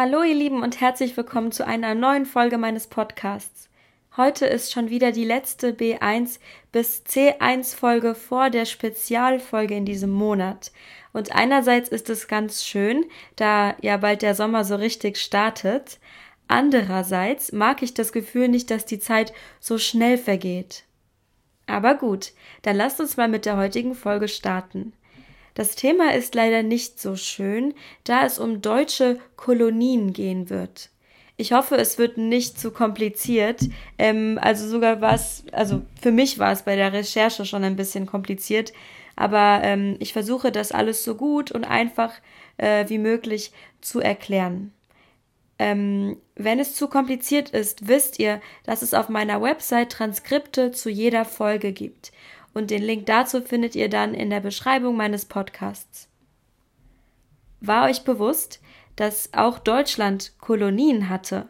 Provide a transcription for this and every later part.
Hallo ihr Lieben und herzlich willkommen zu einer neuen Folge meines Podcasts. Heute ist schon wieder die letzte B1 bis C1 Folge vor der Spezialfolge in diesem Monat. Und einerseits ist es ganz schön, da ja bald der Sommer so richtig startet. Andererseits mag ich das Gefühl nicht, dass die Zeit so schnell vergeht. Aber gut, dann lasst uns mal mit der heutigen Folge starten. Das Thema ist leider nicht so schön, da es um deutsche Kolonien gehen wird. Ich hoffe, es wird nicht zu kompliziert. Ähm, also sogar war es, also für mich war es bei der Recherche schon ein bisschen kompliziert. Aber ähm, ich versuche das alles so gut und einfach äh, wie möglich zu erklären. Ähm, wenn es zu kompliziert ist, wisst ihr, dass es auf meiner Website Transkripte zu jeder Folge gibt und den Link dazu findet ihr dann in der Beschreibung meines Podcasts. War euch bewusst, dass auch Deutschland Kolonien hatte?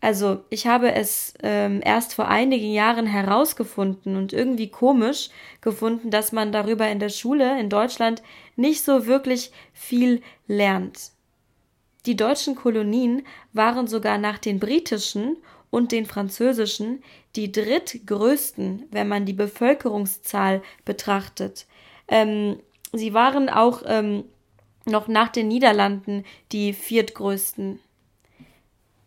Also ich habe es ähm, erst vor einigen Jahren herausgefunden und irgendwie komisch gefunden, dass man darüber in der Schule in Deutschland nicht so wirklich viel lernt. Die deutschen Kolonien waren sogar nach den britischen und den französischen die drittgrößten, wenn man die Bevölkerungszahl betrachtet. Ähm, sie waren auch ähm, noch nach den Niederlanden die viertgrößten.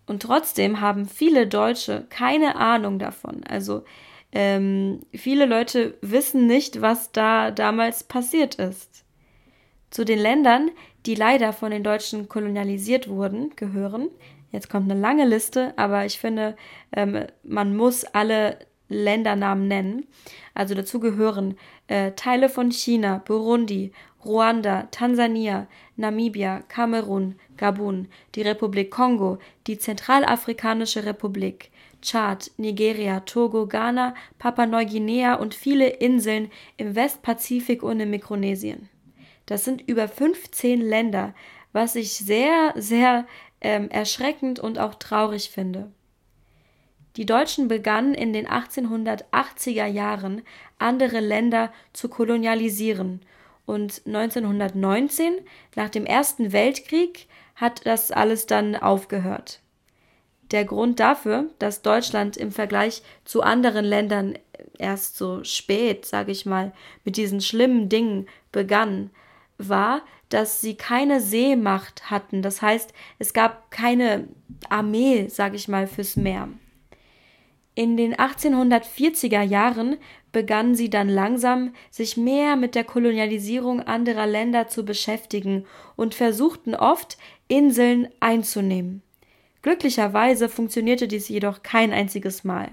Und trotzdem haben viele Deutsche keine Ahnung davon. Also ähm, viele Leute wissen nicht, was da damals passiert ist. Zu den Ländern, die leider von den Deutschen kolonialisiert wurden, gehören Jetzt kommt eine lange Liste, aber ich finde, ähm, man muss alle Ländernamen nennen. Also dazu gehören äh, Teile von China, Burundi, Ruanda, Tansania, Namibia, Kamerun, Gabun, die Republik Kongo, die Zentralafrikanische Republik, Tschad, Nigeria, Togo, Ghana, Papua-Neuguinea und viele Inseln im Westpazifik und in Mikronesien. Das sind über 15 Länder, was ich sehr, sehr ähm, erschreckend und auch traurig finde. Die Deutschen begannen in den 1880er Jahren andere Länder zu kolonialisieren und 1919, nach dem Ersten Weltkrieg, hat das alles dann aufgehört. Der Grund dafür, dass Deutschland im Vergleich zu anderen Ländern erst so spät, sage ich mal, mit diesen schlimmen Dingen begann, war, dass sie keine Seemacht hatten. Das heißt, es gab keine Armee, sage ich mal, fürs Meer. In den 1840er Jahren begannen sie dann langsam, sich mehr mit der Kolonialisierung anderer Länder zu beschäftigen und versuchten oft, Inseln einzunehmen. Glücklicherweise funktionierte dies jedoch kein einziges Mal.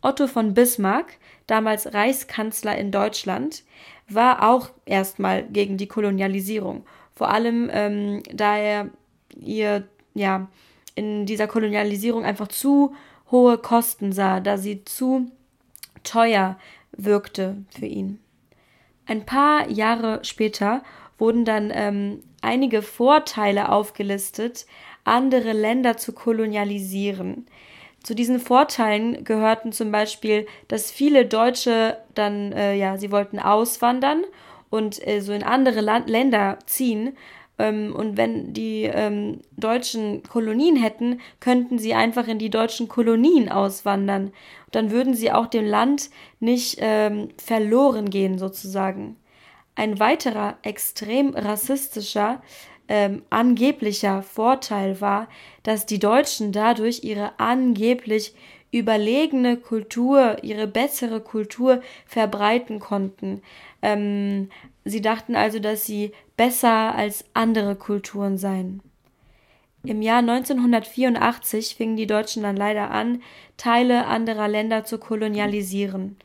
Otto von Bismarck, damals Reichskanzler in Deutschland, war auch erstmal gegen die Kolonialisierung. Vor allem, ähm, da er ihr ja in dieser Kolonialisierung einfach zu hohe Kosten sah, da sie zu teuer wirkte für ihn. Ein paar Jahre später wurden dann ähm, einige Vorteile aufgelistet, andere Länder zu kolonialisieren. Zu diesen Vorteilen gehörten zum Beispiel, dass viele Deutsche dann, äh, ja, sie wollten auswandern und äh, so in andere Land Länder ziehen. Ähm, und wenn die ähm, deutschen Kolonien hätten, könnten sie einfach in die deutschen Kolonien auswandern. Dann würden sie auch dem Land nicht ähm, verloren gehen, sozusagen. Ein weiterer extrem rassistischer ähm, angeblicher Vorteil war, dass die Deutschen dadurch ihre angeblich überlegene Kultur, ihre bessere Kultur verbreiten konnten. Ähm, sie dachten also, dass sie besser als andere Kulturen seien. Im Jahr 1984 fingen die Deutschen dann leider an, Teile anderer Länder zu kolonialisieren.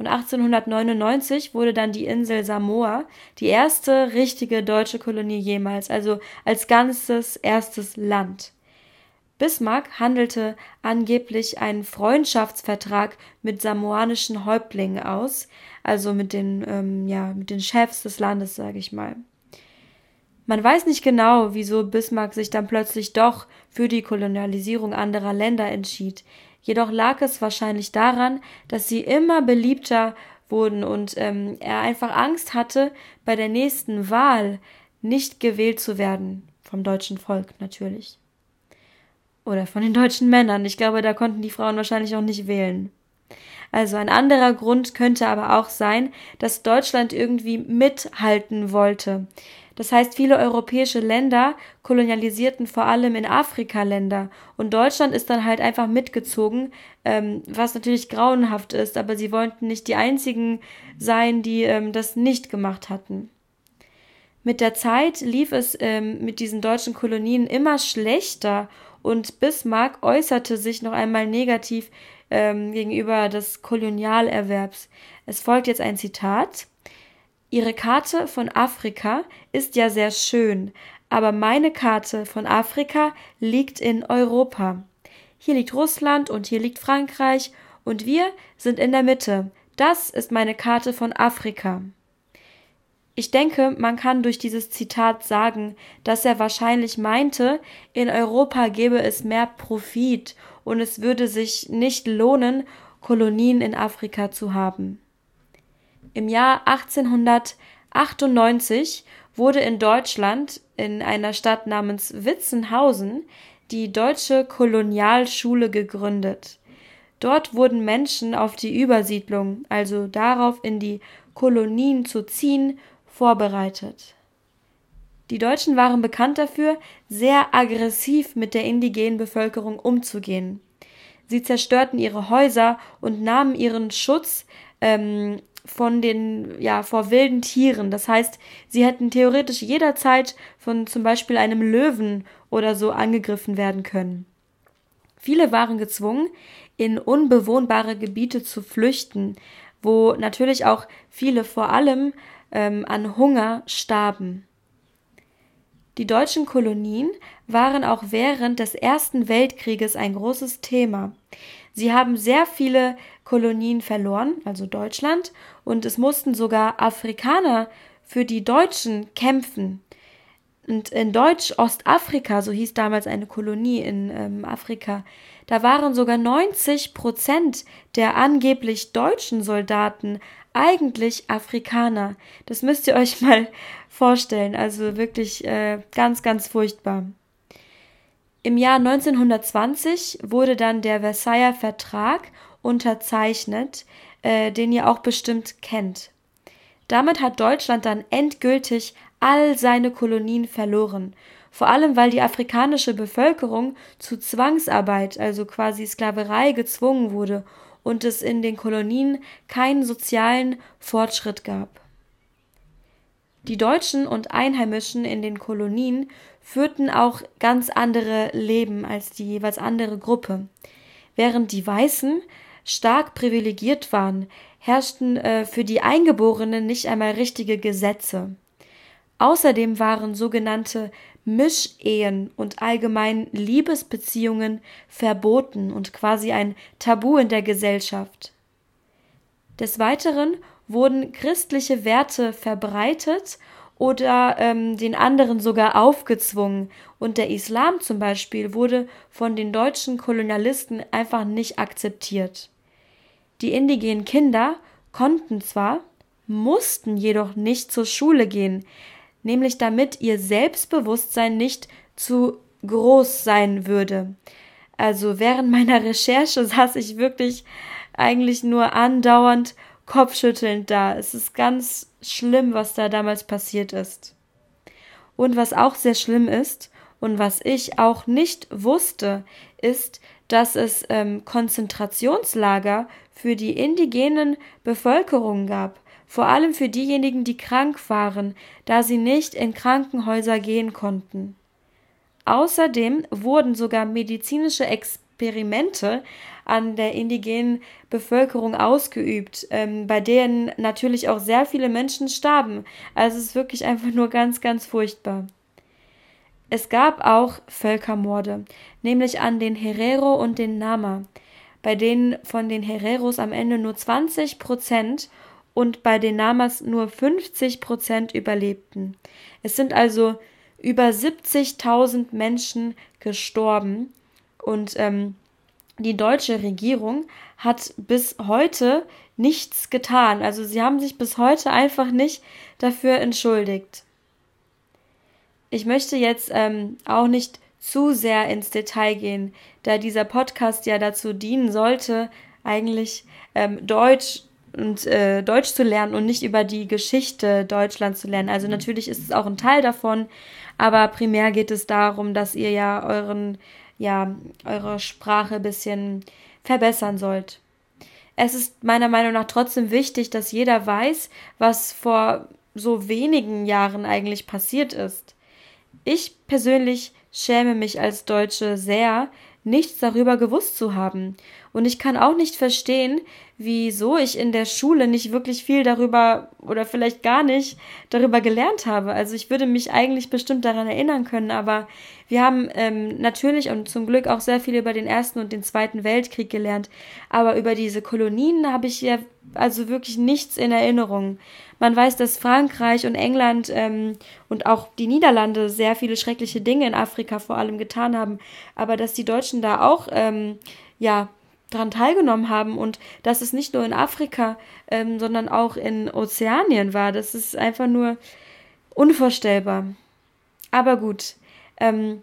Und 1899 wurde dann die Insel Samoa die erste richtige deutsche Kolonie jemals, also als ganzes erstes Land. Bismarck handelte angeblich einen Freundschaftsvertrag mit samoanischen Häuptlingen aus, also mit den, ähm, ja, mit den Chefs des Landes, sage ich mal. Man weiß nicht genau, wieso Bismarck sich dann plötzlich doch für die Kolonialisierung anderer Länder entschied jedoch lag es wahrscheinlich daran, dass sie immer beliebter wurden und ähm, er einfach Angst hatte, bei der nächsten Wahl nicht gewählt zu werden, vom deutschen Volk natürlich. Oder von den deutschen Männern. Ich glaube, da konnten die Frauen wahrscheinlich auch nicht wählen. Also ein anderer Grund könnte aber auch sein, dass Deutschland irgendwie mithalten wollte. Das heißt, viele europäische Länder kolonialisierten vor allem in Afrika Länder und Deutschland ist dann halt einfach mitgezogen, ähm, was natürlich grauenhaft ist, aber sie wollten nicht die einzigen sein, die ähm, das nicht gemacht hatten. Mit der Zeit lief es ähm, mit diesen deutschen Kolonien immer schlechter und Bismarck äußerte sich noch einmal negativ ähm, gegenüber des Kolonialerwerbs. Es folgt jetzt ein Zitat. Ihre Karte von Afrika ist ja sehr schön, aber meine Karte von Afrika liegt in Europa. Hier liegt Russland und hier liegt Frankreich und wir sind in der Mitte. Das ist meine Karte von Afrika. Ich denke, man kann durch dieses Zitat sagen, dass er wahrscheinlich meinte, in Europa gäbe es mehr Profit und es würde sich nicht lohnen, Kolonien in Afrika zu haben. Im Jahr 1898 wurde in Deutschland in einer Stadt namens Witzenhausen die Deutsche Kolonialschule gegründet. Dort wurden Menschen auf die Übersiedlung, also darauf in die Kolonien zu ziehen, vorbereitet. Die Deutschen waren bekannt dafür, sehr aggressiv mit der indigenen Bevölkerung umzugehen. Sie zerstörten ihre Häuser und nahmen ihren Schutz ähm, von den, ja, vor wilden Tieren. Das heißt, sie hätten theoretisch jederzeit von zum Beispiel einem Löwen oder so angegriffen werden können. Viele waren gezwungen, in unbewohnbare Gebiete zu flüchten, wo natürlich auch viele vor allem ähm, an Hunger starben. Die deutschen Kolonien waren auch während des Ersten Weltkrieges ein großes Thema. Sie haben sehr viele Kolonien verloren, also Deutschland, und es mussten sogar Afrikaner für die Deutschen kämpfen. Und in Deutsch-Ostafrika, so hieß damals eine Kolonie in ähm, Afrika, da waren sogar 90 Prozent der angeblich deutschen Soldaten eigentlich Afrikaner. Das müsst ihr euch mal vorstellen. Also wirklich äh, ganz, ganz furchtbar. Im Jahr 1920 wurde dann der Versailler Vertrag unterzeichnet, äh, den ihr auch bestimmt kennt. Damit hat Deutschland dann endgültig all seine Kolonien verloren, vor allem weil die afrikanische Bevölkerung zu Zwangsarbeit, also quasi Sklaverei, gezwungen wurde und es in den Kolonien keinen sozialen Fortschritt gab. Die Deutschen und Einheimischen in den Kolonien führten auch ganz andere Leben als die jeweils andere Gruppe. Während die Weißen stark privilegiert waren, herrschten äh, für die Eingeborenen nicht einmal richtige Gesetze. Außerdem waren sogenannte Mischehen und allgemein Liebesbeziehungen verboten und quasi ein Tabu in der Gesellschaft. Des Weiteren wurden christliche Werte verbreitet oder ähm, den anderen sogar aufgezwungen. Und der Islam zum Beispiel wurde von den deutschen Kolonialisten einfach nicht akzeptiert. Die indigenen Kinder konnten zwar, mussten jedoch nicht zur Schule gehen, nämlich damit ihr Selbstbewusstsein nicht zu groß sein würde. Also während meiner Recherche saß ich wirklich eigentlich nur andauernd kopfschüttelnd da. Es ist ganz schlimm, was da damals passiert ist. Und was auch sehr schlimm ist und was ich auch nicht wusste, ist, dass es ähm, Konzentrationslager für die indigenen Bevölkerung gab, vor allem für diejenigen, die krank waren, da sie nicht in Krankenhäuser gehen konnten. Außerdem wurden sogar medizinische Experimente an der indigenen Bevölkerung ausgeübt, ähm, bei denen natürlich auch sehr viele Menschen starben. Also es ist wirklich einfach nur ganz, ganz furchtbar. Es gab auch Völkermorde, nämlich an den Herero und den Nama, bei denen von den Hereros am Ende nur 20 Prozent und bei den Namas nur 50 Prozent überlebten. Es sind also über 70.000 Menschen gestorben und ähm, die deutsche Regierung hat bis heute nichts getan. Also sie haben sich bis heute einfach nicht dafür entschuldigt. Ich möchte jetzt ähm, auch nicht zu sehr ins Detail gehen, da dieser Podcast ja dazu dienen sollte, eigentlich ähm, Deutsch und äh, Deutsch zu lernen und nicht über die Geschichte Deutschlands zu lernen. Also natürlich ist es auch ein Teil davon, aber primär geht es darum, dass ihr ja euren, ja, eure Sprache ein bisschen verbessern sollt. Es ist meiner Meinung nach trotzdem wichtig, dass jeder weiß, was vor so wenigen Jahren eigentlich passiert ist. Ich persönlich schäme mich als Deutsche sehr, nichts darüber gewusst zu haben. Und ich kann auch nicht verstehen, wieso ich in der Schule nicht wirklich viel darüber oder vielleicht gar nicht darüber gelernt habe. Also ich würde mich eigentlich bestimmt daran erinnern können, aber wir haben ähm, natürlich und zum Glück auch sehr viel über den Ersten und den Zweiten Weltkrieg gelernt. Aber über diese Kolonien habe ich ja also wirklich nichts in Erinnerung. Man weiß, dass Frankreich und England ähm, und auch die Niederlande sehr viele schreckliche Dinge in Afrika vor allem getan haben, aber dass die Deutschen da auch ähm, ja daran teilgenommen haben und dass es nicht nur in Afrika, ähm, sondern auch in Ozeanien war. Das ist einfach nur unvorstellbar. Aber gut, ähm,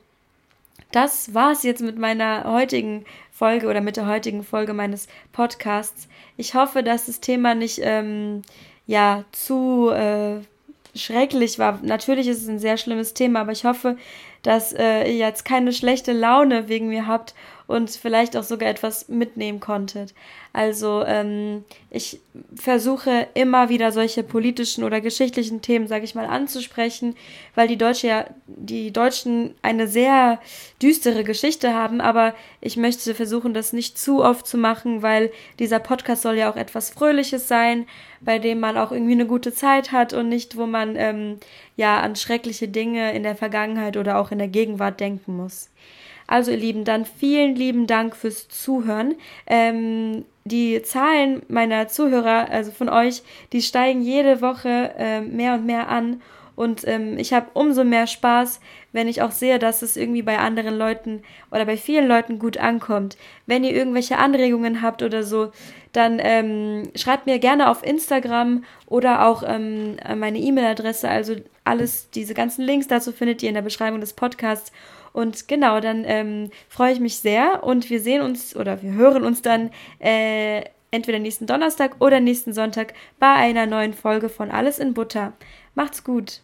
das war es jetzt mit meiner heutigen Folge oder mit der heutigen Folge meines Podcasts. Ich hoffe, dass das Thema nicht ähm, ja zu äh, schrecklich war. Natürlich ist es ein sehr schlimmes Thema, aber ich hoffe, dass äh, ihr jetzt keine schlechte Laune wegen mir habt und vielleicht auch sogar etwas mitnehmen konntet. Also ähm, ich versuche immer wieder solche politischen oder geschichtlichen Themen, sage ich mal, anzusprechen, weil die Deutsche ja, die Deutschen eine sehr düstere Geschichte haben, aber ich möchte versuchen, das nicht zu oft zu machen, weil dieser Podcast soll ja auch etwas Fröhliches sein, bei dem man auch irgendwie eine gute Zeit hat und nicht, wo man ähm, ja an schreckliche Dinge in der Vergangenheit oder auch in der Gegenwart denken muss. Also ihr Lieben, dann vielen lieben Dank fürs Zuhören. Ähm, die Zahlen meiner Zuhörer, also von euch, die steigen jede Woche äh, mehr und mehr an. Und ähm, ich habe umso mehr Spaß, wenn ich auch sehe, dass es irgendwie bei anderen Leuten oder bei vielen Leuten gut ankommt. Wenn ihr irgendwelche Anregungen habt oder so, dann ähm, schreibt mir gerne auf Instagram oder auch ähm, meine E-Mail-Adresse. Also alles, diese ganzen Links dazu findet ihr in der Beschreibung des Podcasts. Und genau, dann ähm, freue ich mich sehr und wir sehen uns oder wir hören uns dann äh, entweder nächsten Donnerstag oder nächsten Sonntag bei einer neuen Folge von Alles in Butter. Macht's gut!